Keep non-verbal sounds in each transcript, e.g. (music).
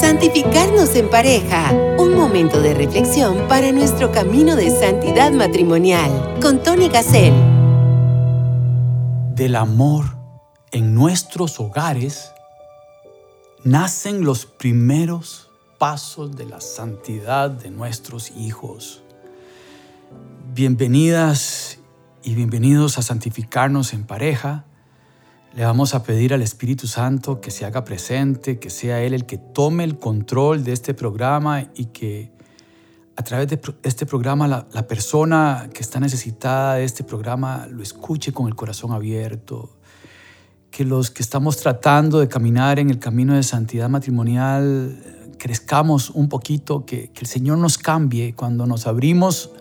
Santificarnos en pareja, un momento de reflexión para nuestro camino de santidad matrimonial, con Tony Gassel. Del amor en nuestros hogares nacen los primeros pasos de la santidad de nuestros hijos. Bienvenidas y bienvenidos a Santificarnos en pareja le vamos a pedir al Espíritu Santo que se haga presente, que sea Él el que tome el control de este programa y que a través de este programa la, la, persona que está necesitada de este programa lo escuche con el corazón abierto. Que los que estamos tratando de caminar en el camino de santidad matrimonial crezcamos un poquito, que, que el Señor nos cambie. Cuando nos abrimos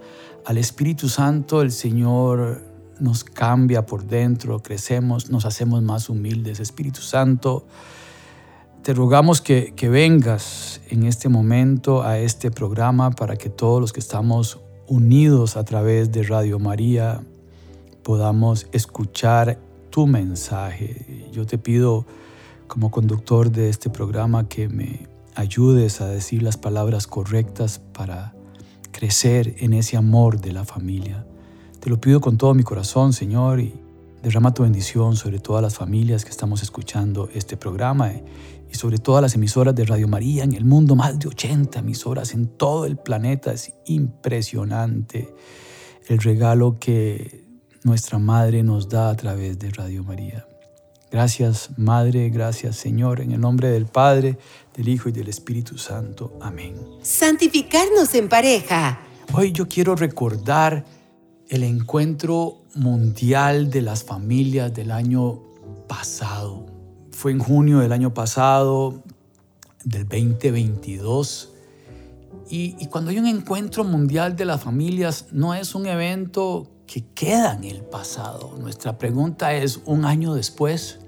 al Espíritu Santo, el Señor nos cambia por dentro, crecemos, nos hacemos más humildes. Espíritu Santo, te rogamos que, que vengas en este momento a este programa para que todos los que estamos unidos a través de Radio María podamos escuchar tu mensaje. Yo te pido como conductor de este programa que me ayudes a decir las palabras correctas para crecer en ese amor de la familia. Te lo pido con todo mi corazón, Señor, y derrama tu bendición sobre todas las familias que estamos escuchando este programa y sobre todas las emisoras de Radio María en el mundo, más de 80 emisoras en todo el planeta. Es impresionante el regalo que nuestra Madre nos da a través de Radio María. Gracias, Madre, gracias, Señor, en el nombre del Padre, del Hijo y del Espíritu Santo. Amén. Santificarnos en pareja. Hoy yo quiero recordar el encuentro mundial de las familias del año pasado. Fue en junio del año pasado, del 2022. Y, y, cuando hay un encuentro mundial de las familias, no es un evento que queda en el pasado. Nuestra pregunta es, un año después,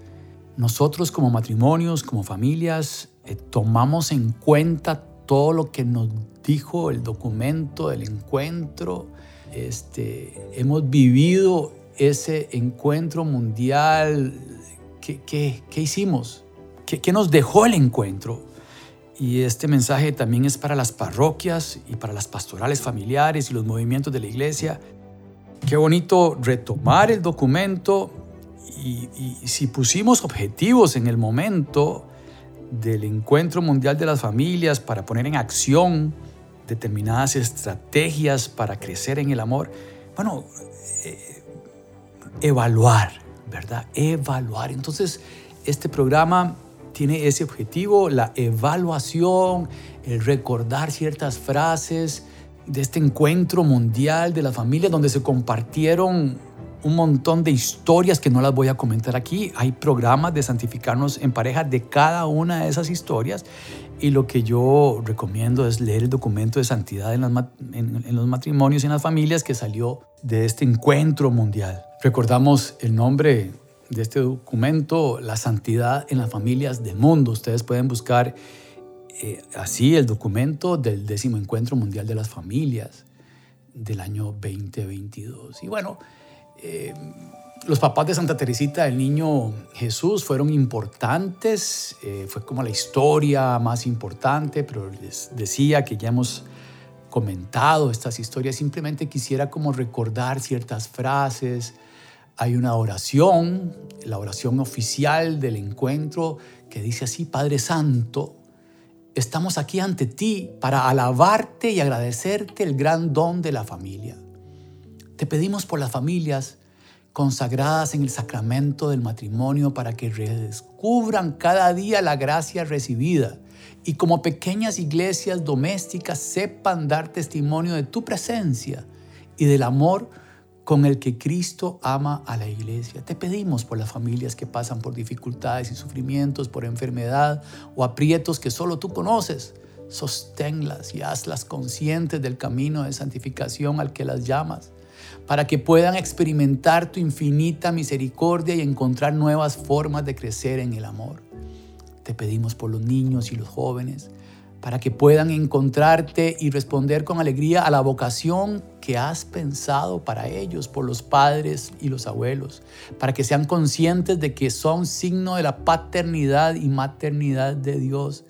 nosotros como matrimonios, como familias, eh, tomamos en cuenta todo lo que nos dijo el documento del encuentro este, hemos vivido ese encuentro mundial. ¿Qué, hicimos? ¿Qué, ¿Qué nos dejó el encuentro? Y este mensaje también es para las parroquias y para las pastorales familiares y los movimientos de la iglesia. Qué bonito retomar el documento y, si pusimos objetivos en el momento del encuentro mundial de las familias para poner en acción determinadas estrategias para crecer en el amor. Bueno, eh, evaluar, ¿verdad? Evaluar. Entonces, este programa tiene ese objetivo, la evaluación, el recordar ciertas frases de este encuentro mundial de la familia donde se compartieron un montón de historias que no las voy a comentar aquí. Hay programas de santificarnos en pareja de cada una de esas historias y lo que yo recomiendo es leer el documento de santidad en, los matrimonios y en las familias que salió de este encuentro mundial. Recordamos el nombre de este documento, La santidad en las familias del mundo. Ustedes pueden buscar eh, así el documento del décimo encuentro mundial de las familias del año 2022. Y bueno, eh, los papás de Santa Teresita del Niño Jesús fueron importantes, eh, fue como la historia más importante, pero les decía que ya hemos comentado estas historias, simplemente quisiera como recordar ciertas frases. Hay una oración, la oración oficial del encuentro, que dice así, Padre Santo, estamos aquí ante ti para alabarte y agradecerte el gran don de la familia. Te pedimos por las familias consagradas en el sacramento del matrimonio para que redescubran cada día la gracia recibida y como pequeñas iglesias domésticas sepan dar testimonio de tu presencia y del amor con el que Cristo ama a la iglesia. Te pedimos por las familias que pasan por dificultades y sufrimientos, por enfermedad o aprietos que solo tú conoces. Sosténlas y hazlas conscientes del camino de santificación al que las llamas para que puedan experimentar tu infinita misericordia y encontrar nuevas formas de crecer en el amor. Te pedimos por los niños y los jóvenes, para que puedan encontrarte y responder con alegría a la vocación que has pensado para ellos, por los padres y los abuelos, para que sean conscientes de que son signo de la paternidad y maternidad de Dios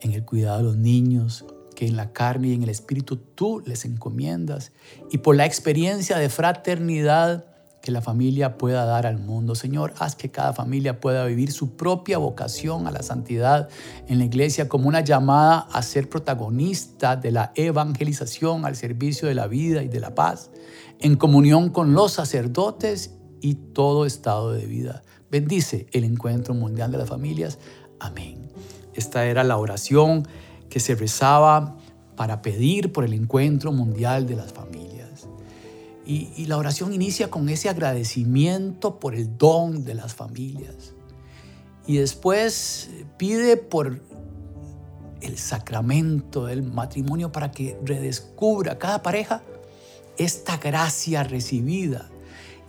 en el cuidado de los niños, que en la carne y en el espíritu tú les encomiendas, y por la experiencia de fraternidad que la familia pueda dar al mundo. Señor, haz que cada familia pueda vivir su propia vocación a la santidad en la iglesia como una llamada a ser protagonista de la evangelización al servicio de la vida y de la paz, en comunión con los sacerdotes y todo estado de vida. Bendice el encuentro mundial de las familias. Amén. Esta era la oración que se rezaba para pedir por el encuentro mundial de las familias. Y, la oración inicia con ese agradecimiento por el don de las familias. Y después pide por el sacramento del matrimonio para que redescubra cada pareja esta gracia recibida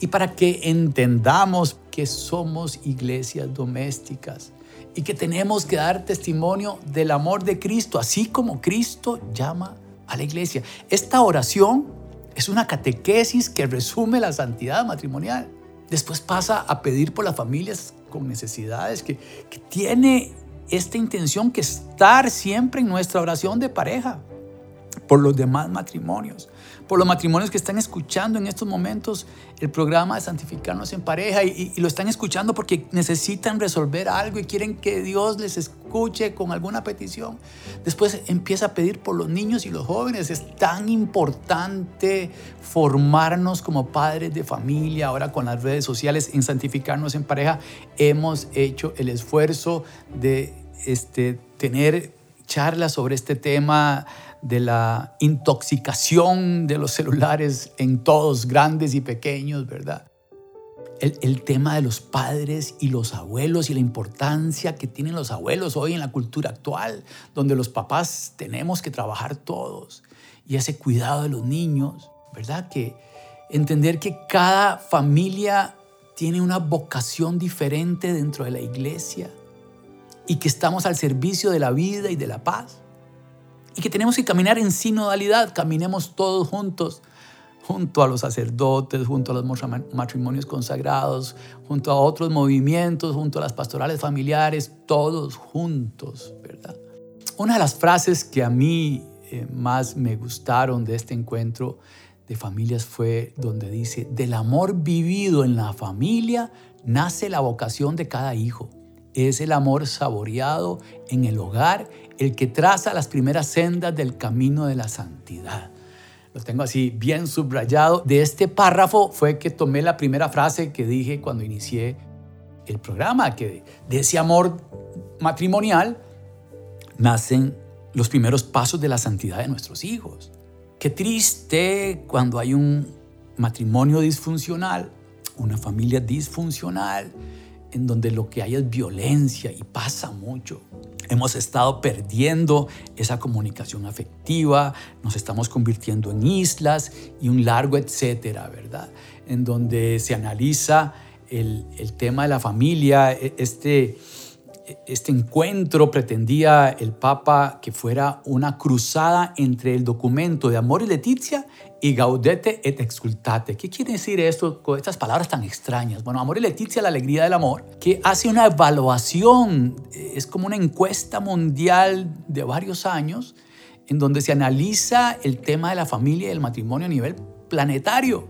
y para que entendamos que somos iglesias domésticas y que tenemos que dar testimonio del amor de Cristo, así como Cristo llama a la iglesia. Esta oración es una catequesis que resume la santidad matrimonial. Después pasa a pedir por las familias con necesidades, que, que tiene esta intención que estar siempre en nuestra oración de pareja, por los demás matrimonios por los matrimonios que están escuchando en estos momentos el programa de Santificarnos en Pareja y, lo están escuchando porque necesitan resolver algo y quieren que Dios les escuche con alguna petición. Después empieza a pedir por los niños y los jóvenes. Es tan importante formarnos como padres de familia. Ahora con las redes sociales en Santificarnos en Pareja hemos hecho el esfuerzo de este, tener charlas sobre este tema de la intoxicación de los celulares en todos, grandes y pequeños, ¿verdad? El, tema de los padres y los abuelos y la importancia que tienen los abuelos hoy en la cultura actual, donde los papás tenemos que trabajar todos, y ese cuidado de los niños, ¿verdad? Que entender que cada familia tiene una vocación diferente dentro de la iglesia y que estamos al servicio de la vida y de la paz y que tenemos que caminar en sinodalidad, caminemos todos juntos, junto a los sacerdotes, junto a los matrimonios consagrados, junto a otros movimientos, junto a las pastorales familiares, todos juntos, ¿verdad? Una de las frases que a mí eh, más me gustaron de este encuentro de familias fue donde dice, del amor vivido en la familia nace la vocación de cada hijo. Es el amor saboreado en el hogar el que traza las primeras sendas del camino de la santidad. Lo tengo así bien subrayado. De este párrafo fue que tomé la primera frase que dije cuando inicié el programa, que de ese amor matrimonial nacen los primeros pasos de la santidad de nuestros hijos. Qué triste cuando hay un matrimonio disfuncional, una familia disfuncional, en donde lo que hay es violencia y pasa mucho. Hemos estado perdiendo esa comunicación afectiva, nos estamos convirtiendo en islas y un largo etcétera, ¿verdad? En donde se analiza el, el tema de la familia, e, este, este encuentro pretendía el Papa que fuera una cruzada entre el documento de Amor y Leticia y Gaudete et Exultate. ¿Qué quiere decir esto con estas palabras tan extrañas? Bueno, Amor y Leticia, la alegría del amor, que hace una evaluación, eh, es como una encuesta mundial de varios años, en donde se analiza el tema de la familia y el matrimonio a nivel planetario.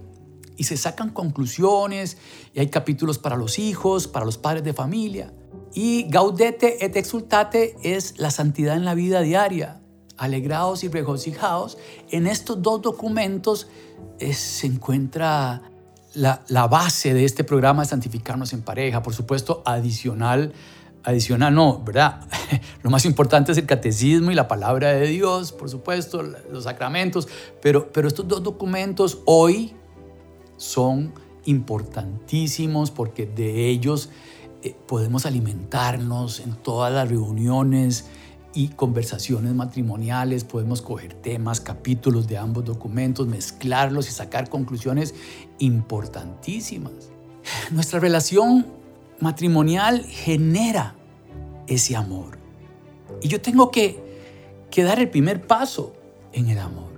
Y se sacan conclusiones, y hay capítulos para los hijos, para los padres de familia. Y Gaudete et Exultate es la santidad en la vida diaria alegrados y regocijados, en estos dos documentos eh, se encuentra la, base de este programa de santificarnos en pareja. Por supuesto, adicional, adicional no, ¿verdad? (laughs) Lo más importante es el catecismo y la palabra de Dios, por supuesto, los sacramentos, pero, pero estos dos documentos hoy son importantísimos porque de ellos eh, podemos alimentarnos en todas las reuniones, y conversaciones matrimoniales, podemos coger temas, capítulos de ambos documentos, mezclarlos y sacar conclusiones importantísimas. Nuestra relación matrimonial genera ese amor. Y yo tengo que, que dar el primer paso en el amor.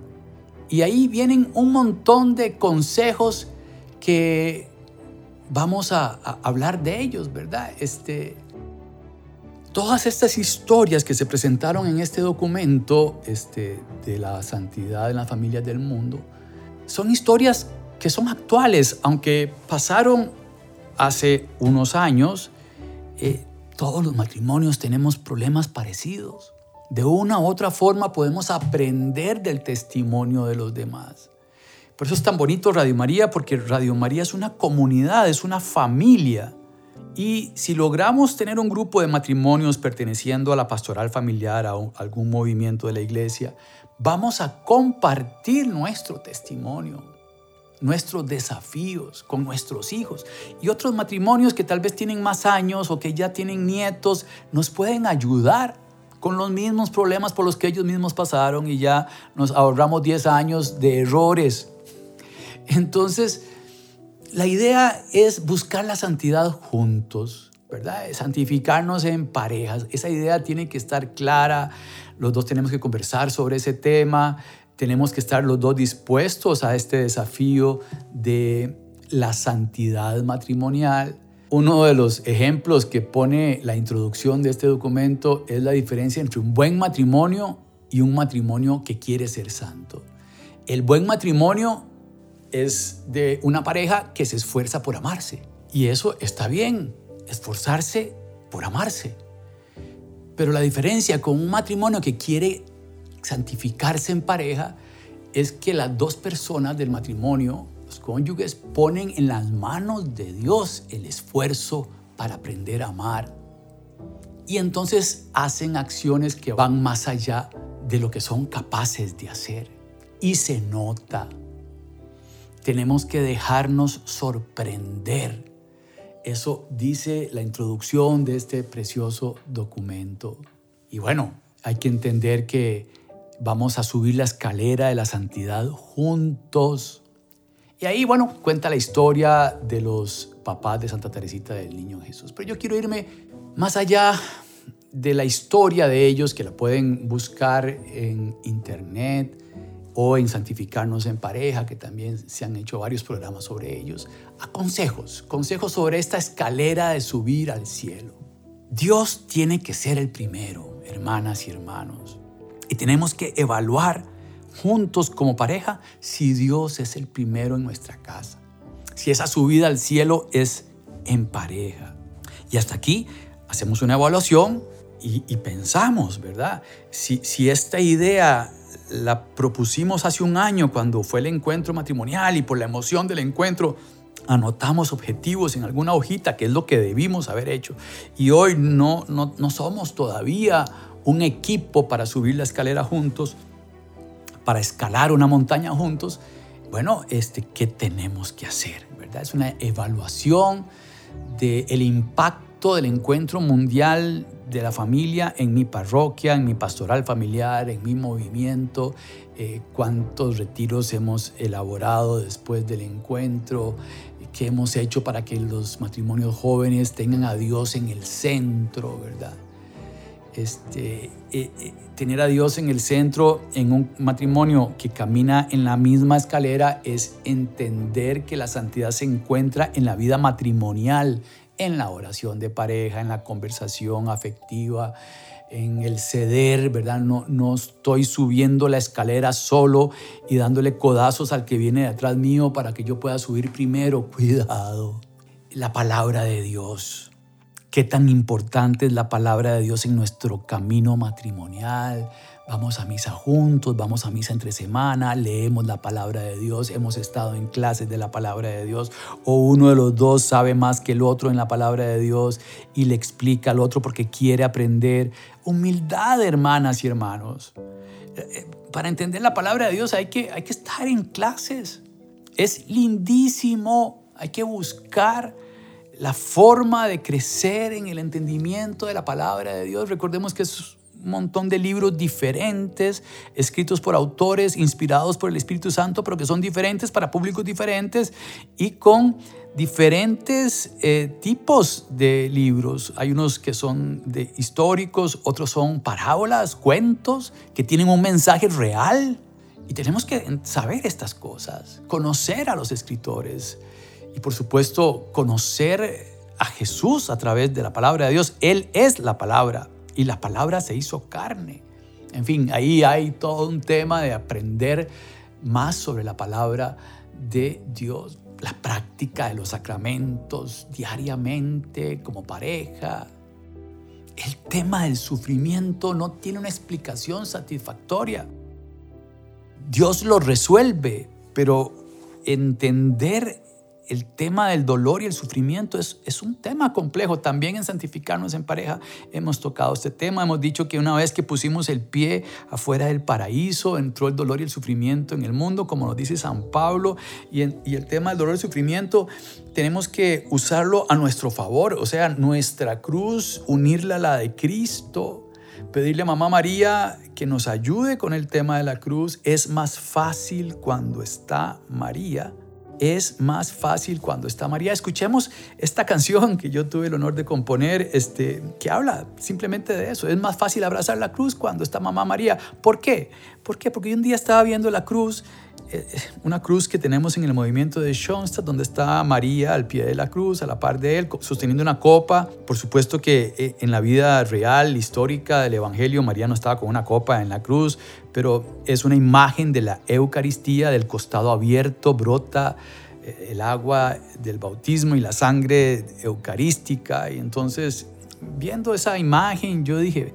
Y ahí vienen un montón de consejos que vamos a, hablar de ellos, ¿verdad? Este, todas estas historias que se presentaron en este documento este, de la santidad en las familias del mundo son historias que son actuales, aunque pasaron hace unos años, eh, todos los matrimonios tenemos problemas parecidos. De una u otra forma podemos aprender del testimonio de los demás. Por eso es tan bonito Radio María, porque Radio María es una comunidad, es una familia. Y si logramos tener un grupo de matrimonios perteneciendo a la pastoral familiar, a algún movimiento de la iglesia, vamos a compartir nuestro testimonio, nuestros desafíos con nuestros hijos. Y otros matrimonios que tal vez tienen más años o que ya tienen nietos, nos pueden ayudar con los mismos problemas por los que ellos mismos pasaron y ya nos ahorramos 10 años de errores. Entonces, la idea es buscar la santidad juntos, ¿verdad? Santificarnos en parejas. Esa idea tiene que estar clara. Los dos tenemos que conversar sobre ese tema. Tenemos que estar los dos dispuestos a este desafío de la santidad matrimonial. Uno de los ejemplos que pone la introducción de este documento es la diferencia entre un buen matrimonio y un matrimonio que quiere ser santo. El buen matrimonio es de una pareja que se esfuerza por amarse. Y eso está bien, esforzarse por amarse. Pero la diferencia con un matrimonio que quiere santificarse en pareja es que las dos personas del matrimonio, los cónyuges, ponen en las manos de Dios el esfuerzo para aprender a amar. Y entonces hacen acciones que van más allá de lo que son capaces de hacer. Y se nota tenemos que dejarnos sorprender. Eso dice la introducción de este precioso documento. Y bueno, hay que entender que vamos a subir la escalera de la santidad juntos. Y ahí, bueno, cuenta la historia de los papás de Santa Teresita del Niño Jesús. Pero yo quiero irme más allá de la historia de ellos, que la pueden buscar en internet o en Santificarnos en Pareja, que también se han hecho varios programas sobre ellos, a consejos, consejos sobre esta escalera de subir al cielo. Dios tiene que ser el primero, hermanas y hermanos, y tenemos que evaluar juntos como pareja si Dios es el primero en nuestra casa, si esa subida al cielo es en pareja. Y hasta aquí hacemos una evaluación y, pensamos, ¿verdad? Si, si esta idea la propusimos hace un año cuando fue el encuentro matrimonial y por la emoción del encuentro anotamos objetivos en alguna hojita, que es lo que debimos haber hecho. Y hoy no, no, no somos todavía un equipo para subir la escalera juntos, para escalar una montaña juntos. Bueno, este, ¿qué tenemos que hacer? ¿verdad? Es una evaluación del impacto del encuentro mundial de la familia en mi parroquia, en mi pastoral familiar, en mi movimiento, eh, cuántos retiros hemos elaborado después del encuentro, qué hemos hecho para que los matrimonios jóvenes tengan a Dios en el centro, ¿verdad? Este, eh, eh, tener a Dios en el centro en un matrimonio que camina en la misma escalera es entender que la santidad se encuentra en la vida matrimonial, en la oración de pareja, en la conversación afectiva, en el ceder, ¿verdad? No, no estoy subiendo la escalera solo y dándole codazos al que viene detrás mío para que yo pueda subir primero. (laughs) Cuidado. La palabra de Dios. Qué tan importante es la palabra de Dios en nuestro camino matrimonial, Vamos a misa juntos, vamos a misa entre semana, leemos la palabra de Dios, hemos estado en clases de la palabra de Dios, o uno de los dos sabe más que el otro en la palabra de Dios y le explica al otro porque quiere aprender. Humildad, hermanas y hermanos. Eh, para entender la palabra de Dios hay que, hay que estar en clases. Es lindísimo, hay que buscar la forma de crecer en el entendimiento de la palabra de Dios. Recordemos que es montón de libros diferentes, escritos por autores inspirados por el Espíritu Santo, pero que son diferentes para públicos diferentes y con diferentes eh, tipos de libros. Hay unos que son de históricos, otros son parábolas, cuentos, que tienen un mensaje real. Y tenemos que saber estas cosas, conocer a los escritores y por supuesto conocer a Jesús a través de la palabra de Dios. Él es la palabra y la palabra se hizo carne. En fin, ahí hay todo un tema de aprender más sobre la palabra de Dios, la práctica de los sacramentos diariamente como pareja. El tema del sufrimiento no tiene una explicación satisfactoria. Dios lo resuelve, pero entender el tema del dolor y el sufrimiento es, es, un tema complejo. También en santificarnos en pareja hemos tocado este tema. Hemos dicho que una vez que pusimos el pie afuera del paraíso, entró el dolor y el sufrimiento en el mundo, como nos dice San Pablo. Y, y el tema del dolor y el sufrimiento tenemos que usarlo a nuestro favor. O sea, nuestra cruz, unirla a la de Cristo. Pedirle a Mamá María que nos ayude con el tema de la cruz. Es más fácil cuando está María es más fácil cuando está María. Escuchemos esta canción que yo tuve el honor de componer, este, que habla simplemente de eso. Es más fácil abrazar la cruz cuando está mamá María. ¿Por qué? ¿Por qué? Porque un día estaba viendo la cruz una cruz que tenemos en el movimiento de Schoenstatt, donde está María al pie de la cruz, a la par de él, sosteniendo una copa. Por supuesto que eh, en la vida real, histórica del Evangelio, María no estaba con una copa en la cruz, pero es una imagen de la Eucaristía, del costado abierto, brota eh, el agua del bautismo y la sangre eucarística. Y entonces, viendo esa imagen, yo dije,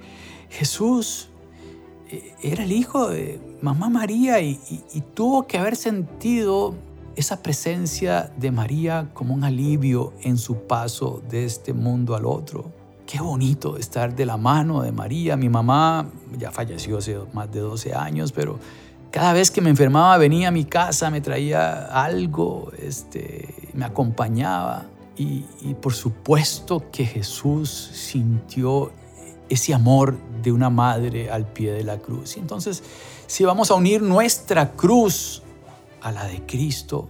Jesús era el hijo de mamá María y, tuvo que haber sentido esa presencia de María como un alivio en su paso de este mundo al otro. Qué bonito estar de la mano de María. Mi mamá ya falleció hace más de 12 años, pero cada vez que me enfermaba venía a mi casa, me traía algo, este, me acompañaba. Y, y por supuesto que Jesús sintió ese amor de una madre al pie de la cruz. Y entonces, si vamos a unir nuestra cruz a la de Cristo,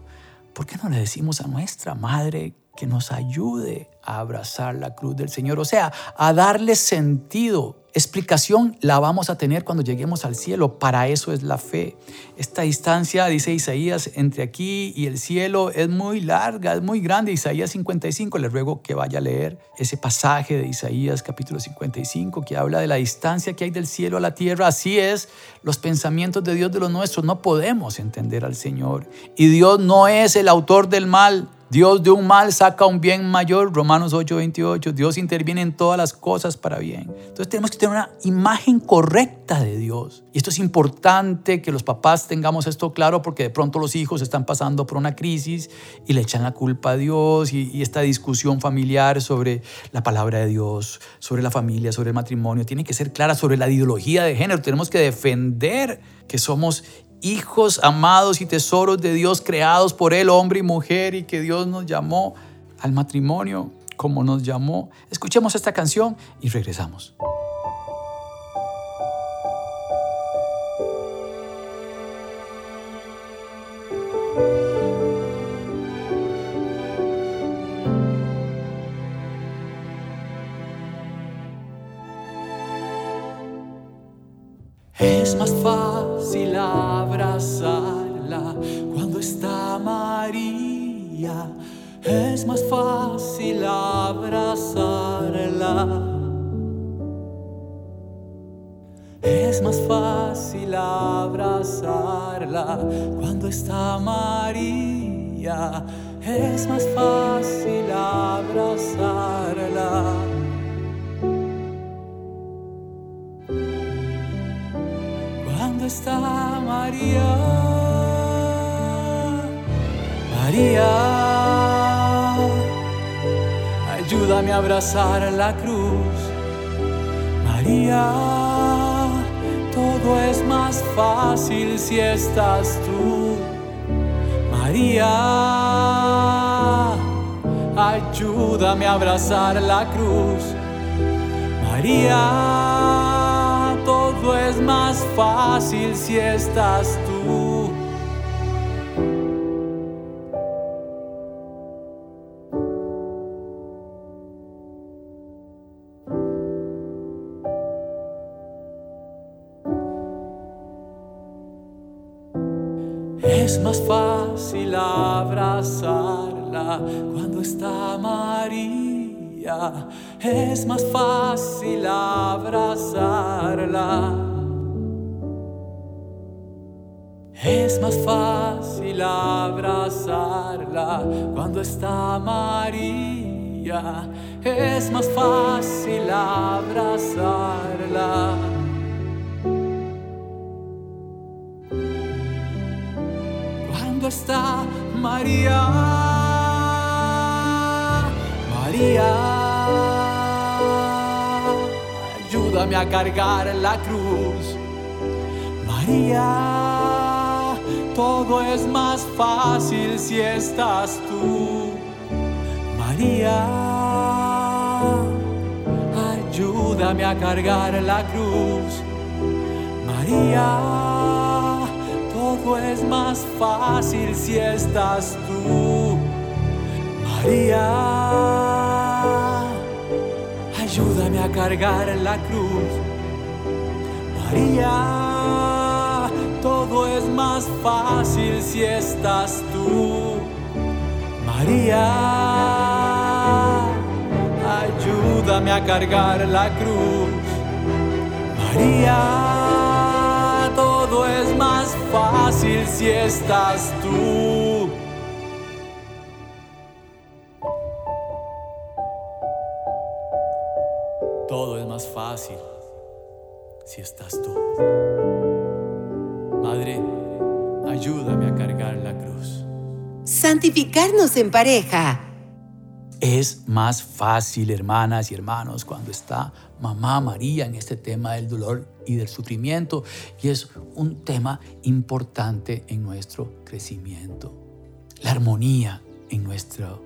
¿por qué no le decimos a nuestra madre que nos ayude a abrazar la cruz del Señor? O sea, a darle sentido explicación la vamos a tener cuando lleguemos al cielo. Para eso es la fe. Esta distancia, dice Isaías, entre aquí y el cielo es muy larga, es muy grande. Isaías 55, le ruego que vaya a leer ese pasaje de Isaías capítulo 55 que habla de la distancia que hay del cielo a la tierra. Así es, los pensamientos de Dios de los nuestros. No podemos entender al Señor. Y Dios no es el autor del mal. Dios de un mal saca un bien mayor, Romanos 8:28. Dios interviene en todas las cosas para bien. Entonces tenemos que tener una imagen correcta de Dios. Y esto es importante que los papás tengamos esto claro porque de pronto los hijos están pasando por una crisis y le echan la culpa a Dios y, y esta discusión familiar sobre la palabra de Dios, sobre la familia, sobre el matrimonio, tiene que ser clara sobre la ideología de género. Tenemos que defender que somos hijos amados y tesoros de Dios creados por Él, hombre y mujer, y que Dios nos llamó al matrimonio como nos llamó. Escuchemos esta canción y regresamos. Es más fácil abrazarla cuando está María. Es más fácil abrazarla. Es más fácil abrazarla cuando está María. Es más fácil abrazarla. María? María, ayúdame a abrazar la cruz. María, todo es más fácil si estás tú. María, ayúdame a abrazar la cruz. María más fácil si estás tú. Es más fácil abrazarla cuando está María es más fácil abrazarla. Es más fácil abrazarla cuando está María. Es más fácil abrazarla. Cuando está María. María, ayúdame a cargar la cruz. María, todo es más fácil si estás tú. María, ayúdame a cargar la cruz. María, todo es más fácil si estás tú. María ayúdame a cargar la cruz. María, es más fácil si estás tú. María, ayúdame a cargar la cruz. María, todo es más fácil si estás tú. Todo es más fácil si estás tú. Madre, ayúdame a cargar la cruz. Santificarnos en pareja. Es más fácil, hermanas y hermanos, cuando está mamá María en este tema del dolor y del sufrimiento. Y es un tema importante en nuestro crecimiento. La armonía en nuestro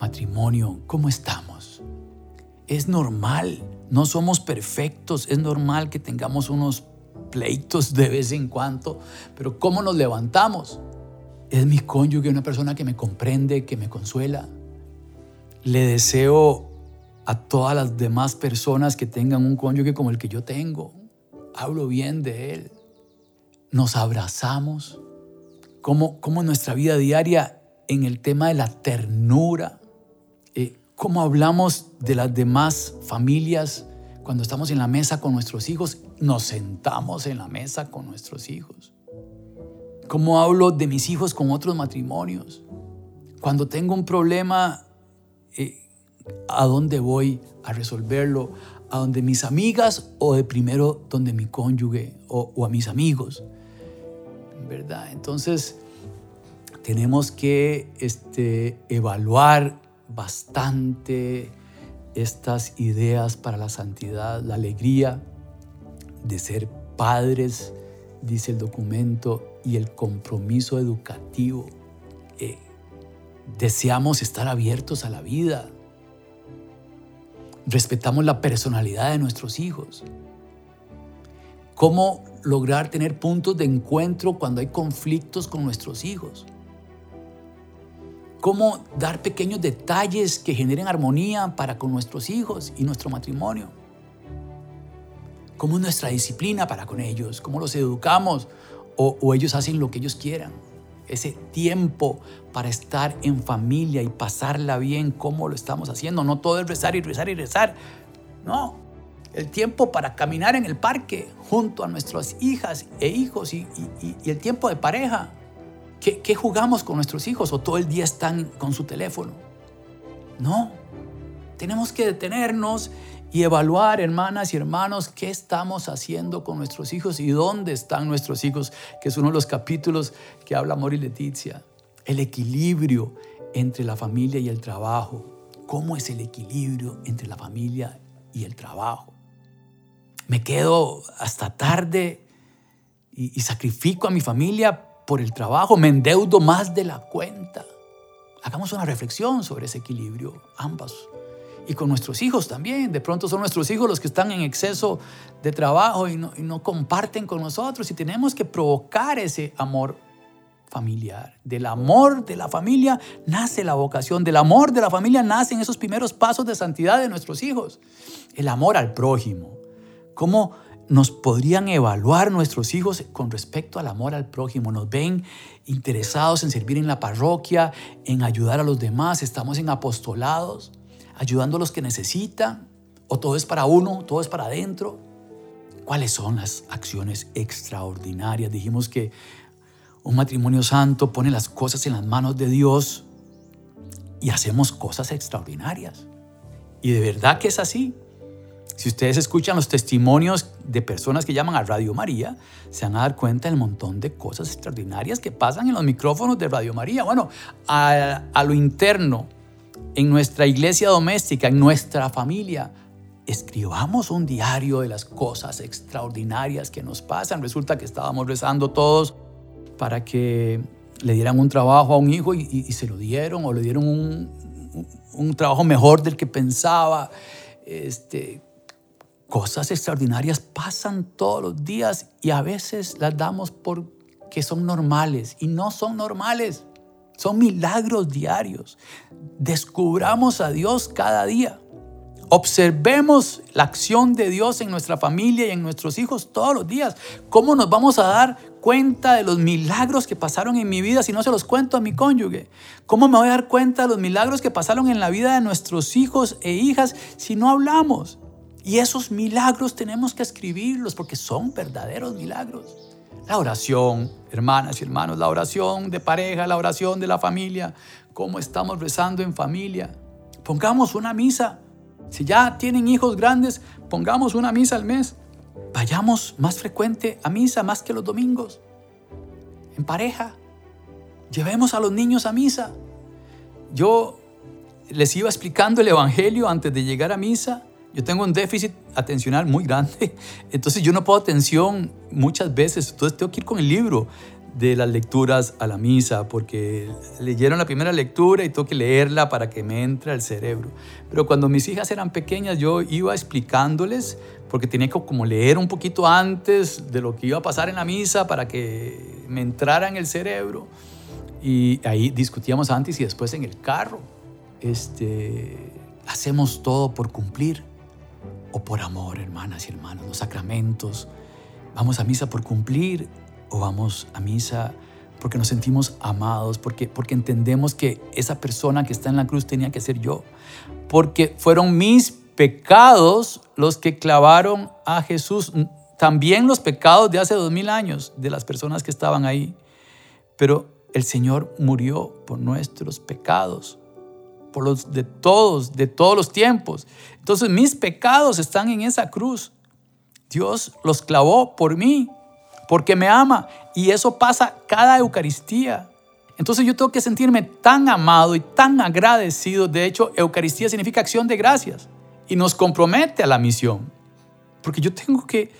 matrimonio. ¿Cómo estamos? es normal, no somos perfectos, es normal que tengamos unos pleitos de vez en cuando, pero ¿cómo nos levantamos? Es mi cónyuge una persona que me comprende, que me consuela. Le deseo a todas las demás personas que tengan un cónyuge como el que yo tengo. Hablo bien de él. Nos abrazamos. Como, como nuestra vida diaria en el tema de la ternura, cómo hablamos de las demás familias cuando estamos en la mesa con nuestros hijos, nos sentamos en la mesa con nuestros hijos. Cómo hablo de mis hijos con otros matrimonios. Cuando tengo un problema, eh, ¿a dónde voy a resolverlo? ¿A donde mis amigas o de primero donde mi cónyuge o, o a mis amigos? ¿Verdad? Entonces, tenemos que este, evaluar bastante estas ideas para la santidad, la alegría de ser padres, dice el documento, y el compromiso educativo. Eh, deseamos estar abiertos a la vida. Respetamos la personalidad de nuestros hijos. ¿Cómo lograr tener puntos de encuentro cuando hay conflictos con nuestros hijos? Cómo dar pequeños detalles que generen armonía para con nuestros hijos y nuestro matrimonio. Cómo es nuestra disciplina para con ellos, cómo los educamos o, ellos hacen lo que ellos quieran. Ese tiempo para estar en familia y pasarla bien, cómo lo estamos haciendo. No todo es rezar y rezar y rezar. No, el tiempo para caminar en el parque junto a nuestras hijas e hijos y el tiempo de pareja ¿Qué, jugamos con nuestros hijos o todo el día están con su teléfono? No, tenemos que detenernos y evaluar, hermanas y hermanos, qué estamos haciendo con nuestros hijos y dónde están nuestros hijos, que es uno de los capítulos que habla Mori Leticia. El equilibrio entre la familia y el trabajo. ¿Cómo es el equilibrio entre la familia y el trabajo? Me quedo hasta tarde y, y sacrifico a mi familia por el trabajo, me endeudo más de la cuenta. Hagamos una reflexión sobre ese equilibrio, ambas. Y con nuestros hijos también. De pronto son nuestros hijos los que están en exceso de trabajo y no, comparten con nosotros. Y tenemos que provocar ese amor familiar. Del amor de la familia nace la vocación. Del amor de la familia nacen esos primeros pasos de santidad de nuestros hijos. El amor al prójimo. Cómo nos podrían evaluar nuestros hijos con respecto al amor al prójimo. Nos ven interesados en servir en la parroquia, en ayudar a los demás, estamos en apostolados. ayudando a los que necesitan, o todo es para uno, todo es para adentro. ¿Cuáles son las acciones extraordinarias? Dijimos que un matrimonio santo pone las cosas en las manos de Dios y hacemos cosas extraordinarias. Y de verdad que es así. Si ustedes escuchan los testimonios de personas que llaman a Radio María, se van a dar cuenta del montón de cosas extraordinarias que pasan en los micrófonos de Radio María. Bueno, a, lo interno, en nuestra iglesia doméstica, en nuestra familia, escribamos un diario de las cosas extraordinarias que nos pasan. Resulta que estábamos rezando todos para que le dieran un trabajo a un hijo y, se lo dieron o le dieron un, un, trabajo mejor del que pensaba. Este, cosas extraordinarias pasan todos los días y a veces las damos porque son normales y no son normales. Son milagros diarios. Descubramos a Dios cada día. Observemos la acción de Dios en nuestra familia y en nuestros hijos todos los días. ¿Cómo nos vamos a dar cuenta de los milagros que pasaron en mi vida si no se los cuento a mi cónyuge? ¿Cómo me voy a dar cuenta de los milagros que pasaron en la vida de nuestros hijos e hijas si no hablamos? Y esos milagros tenemos que escribirlos porque son verdaderos milagros. La oración, hermanas y hermanos, la oración de pareja, la oración de la familia, cómo estamos rezando en familia. Pongamos una misa si ya tienen hijos grandes, pongamos una misa al mes. Vayamos más frecuente a misa, más que los domingos. En pareja. Llevemos a los niños a misa. Yo les iba explicando el Evangelio antes de llegar a misa. Yo tengo un déficit atencional muy grande. (laughs) Entonces yo no puedo atención muchas veces. Entonces tengo que ir con el libro de las lecturas a la misa, porque leyeron la primera lectura y tengo que leerla para que me entre al cerebro. Pero cuando mis hijas eran pequeñas, yo iba explicándoles, porque tenía que como leer un poquito antes de lo que iba a pasar en la misa para que me entrara en el cerebro. Y ahí discutíamos antes y después en el carro. Este, hacemos todo por cumplir o por amor, hermanas y hermanos, los sacramentos. Vamos a misa por cumplir o vamos a misa porque nos sentimos amados, porque, porque entendemos que esa persona que está en la cruz tenía que ser yo, porque fueron mis pecados los que clavaron a Jesús, también los pecados de hace dos mil años de las personas que estaban ahí, pero el Señor murió por nuestros pecados, por los de todos, de todos los tiempos. Entonces mis pecados están en esa cruz. Dios los clavó por mí porque me ama. Y eso pasa cada Eucaristía. Entonces yo tengo que sentirme tan amado y tan agradecido. De hecho, Eucaristía significa acción de gracias y nos compromete a la misión. Porque yo tengo que,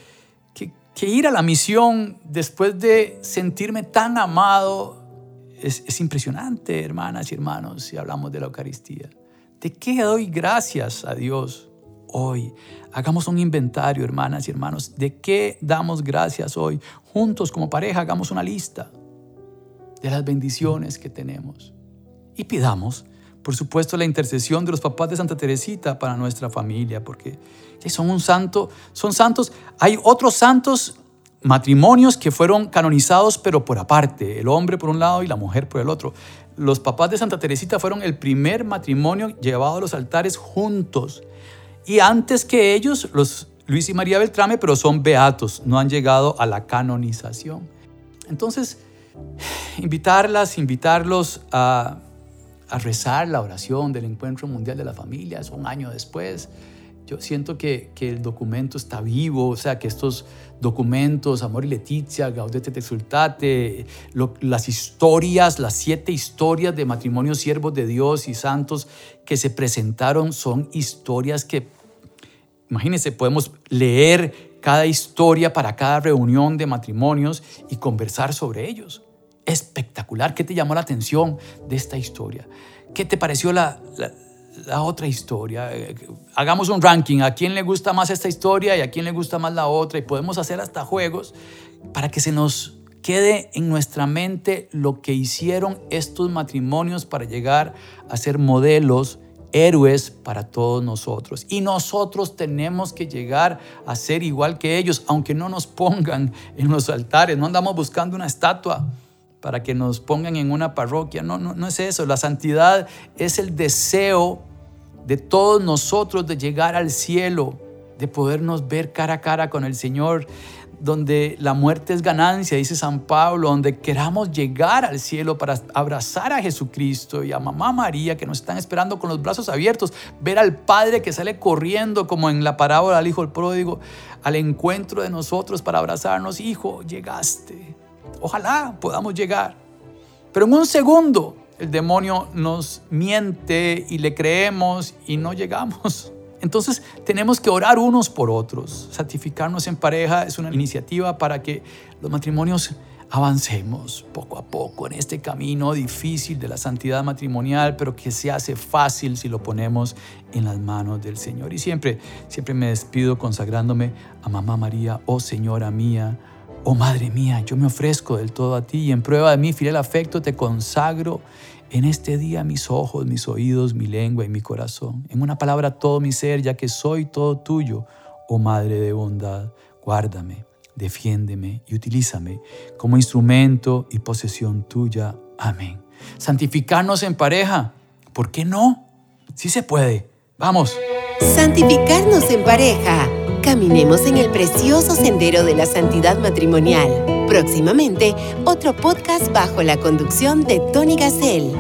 que, ir a la misión después de sentirme tan amado. Es, es impresionante, hermanas y hermanos, si hablamos de la Eucaristía. ¿De qué doy gracias a Dios hoy? Hagamos un inventario, hermanas y hermanos, de qué damos gracias hoy. Juntos como pareja hagamos una lista de las bendiciones que tenemos. Y pidamos, por supuesto, la intercesión de los papás de Santa Teresita para nuestra familia, porque son un santo, son santos. Hay otros santos matrimonios que fueron canonizados, pero por aparte, el hombre por un lado y la mujer por el otro. Los papás de Santa Teresita fueron el primer matrimonio llevado a los altares juntos. Y antes que ellos, los Luis y María Beltrame, pero son beatos, no han llegado a la canonización. Entonces, invitarlas, invitarlos a, rezar la oración del Encuentro Mundial de la Familia, un año después. Yo siento que, el documento está vivo, o sea, que estos documentos, Amor y Leticia, Gaudete te Exultate, las historias, las siete historias de matrimonios siervos de Dios y santos que se presentaron son historias que Imagínense, podemos leer cada historia para cada reunión de matrimonios y conversar sobre ellos. Espectacular. ¿Qué te llamó la atención de esta historia? ¿Qué te pareció la, otra historia? Hagamos un ranking. ¿A quién le gusta más esta historia y a quién le gusta más la otra? Y podemos hacer hasta juegos para que se nos quede en nuestra mente lo que hicieron estos matrimonios para llegar a ser modelos héroes para todos nosotros. Y nosotros tenemos que llegar a ser igual que ellos, aunque no nos pongan en los altares. No andamos buscando una estatua para que nos pongan en una parroquia. No, no, no es eso. La santidad es el deseo de todos nosotros de llegar al cielo, de podernos ver cara a cara con el Señor, donde la muerte es ganancia, dice San Pablo, donde queramos llegar al cielo para abrazar a Jesucristo y a mamá María que nos están esperando con los brazos abiertos, ver al Padre que sale corriendo como en la parábola del Hijo el Pródigo al encuentro de nosotros para abrazarnos, hijo, llegaste. Ojalá podamos llegar. Pero en un segundo el demonio nos miente y le creemos y no llegamos. (laughs) Entonces tenemos que orar unos por otros. Santificarnos en pareja es una iniciativa para que los matrimonios avancemos poco a poco en este camino difícil de la santidad matrimonial, pero que se hace fácil si lo ponemos en las manos del Señor. Y siempre, siempre me despido consagrándome a Mamá María, oh Señora mía, oh Madre mía, yo me ofrezco del todo a ti y en prueba de mi fiel afecto te consagro en este día mis ojos, mis oídos, mi lengua y mi corazón. En una palabra todo mi ser, ya que soy todo tuyo, oh Madre de bondad, guárdame, defiéndeme y utilízame como instrumento y posesión tuya. Amén. Santificarnos en pareja, ¿por qué no? Sí se puede. Vamos. Santificarnos en pareja. Caminemos en el precioso sendero de la santidad matrimonial. Próximamente, otro podcast bajo la conducción de Tony Gassel.